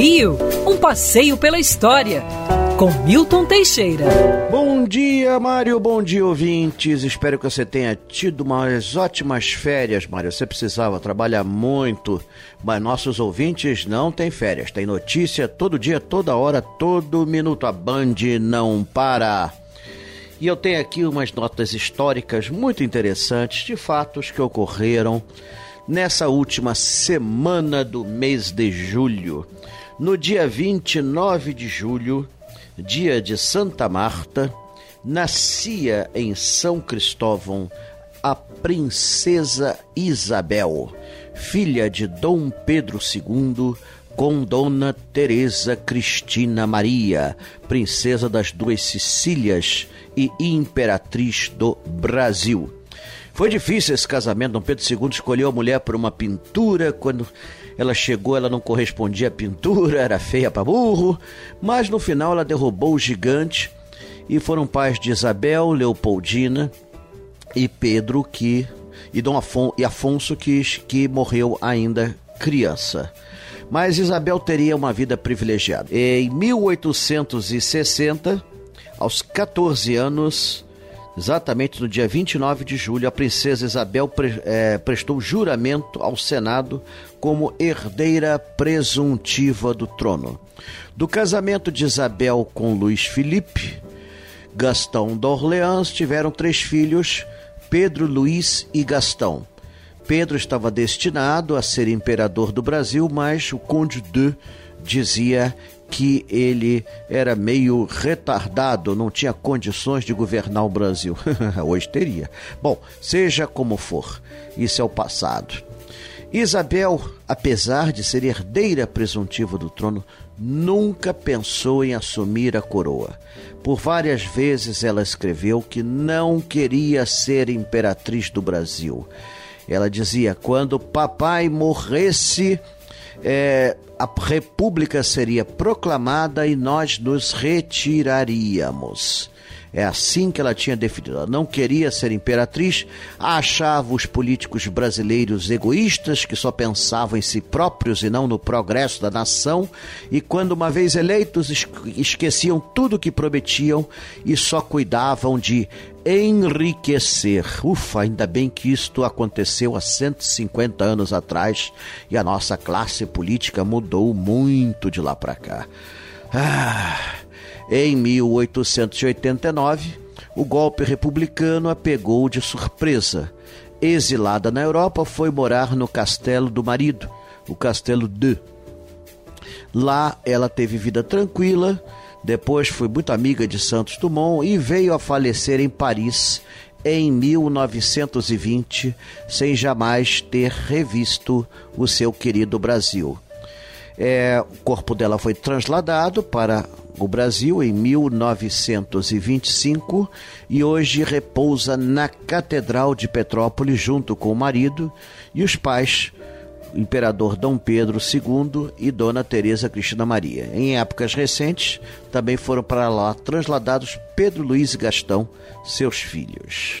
Rio, um passeio pela história, com Milton Teixeira. Bom dia, Mário, bom dia, ouvintes. Espero que você tenha tido umas ótimas férias, Mário. Você precisava trabalhar muito, mas nossos ouvintes não têm férias. Tem notícia todo dia, toda hora, todo minuto. A Band não para. E eu tenho aqui umas notas históricas muito interessantes de fatos que ocorreram nessa última semana do mês de julho. No dia 29 de julho, dia de Santa Marta, nascia em São Cristóvão a princesa Isabel, filha de Dom Pedro II com Dona Teresa Cristina Maria, princesa das duas Sicílias e imperatriz do Brasil. Foi difícil esse casamento. Dom Pedro II escolheu a mulher por uma pintura. Quando ela chegou, ela não correspondia à pintura, era feia para burro. Mas no final, ela derrubou o gigante. E foram pais de Isabel, Leopoldina e Pedro, que e Dom Afon, e Afonso, que, que morreu ainda criança. Mas Isabel teria uma vida privilegiada. Em 1860, aos 14 anos, Exatamente no dia 29 de julho, a princesa Isabel pre, é, prestou juramento ao Senado como herdeira presuntiva do trono. Do casamento de Isabel com Luiz Felipe, Gastão d'Orléans tiveram três filhos, Pedro, Luiz e Gastão. Pedro estava destinado a ser imperador do Brasil, mas o Conde de dizia que ele era meio retardado, não tinha condições de governar o Brasil. Hoje teria. Bom, seja como for, isso é o passado. Isabel, apesar de ser herdeira presuntiva do trono, nunca pensou em assumir a coroa. Por várias vezes ela escreveu que não queria ser imperatriz do Brasil. Ela dizia: quando papai morresse, é, a república seria proclamada e nós nos retiraríamos. É assim que ela tinha definido. Ela não queria ser imperatriz, achava os políticos brasileiros egoístas que só pensavam em si próprios e não no progresso da nação, e quando uma vez eleitos esqueciam tudo o que prometiam e só cuidavam de enriquecer. Ufa, ainda bem que isto aconteceu há 150 anos atrás e a nossa classe política mudou muito de lá para cá. Ah, em 1889, o golpe republicano a pegou de surpresa. Exilada na Europa, foi morar no castelo do marido, o castelo de. Lá ela teve vida tranquila, depois foi muito amiga de Santos Dumont e veio a falecer em Paris em 1920, sem jamais ter revisto o seu querido Brasil. É, o corpo dela foi trasladado para o Brasil em 1925 e hoje repousa na Catedral de Petrópolis junto com o marido e os pais, imperador Dom Pedro II e Dona Teresa Cristina Maria. Em épocas recentes, também foram para lá transladados Pedro Luiz e Gastão, seus filhos.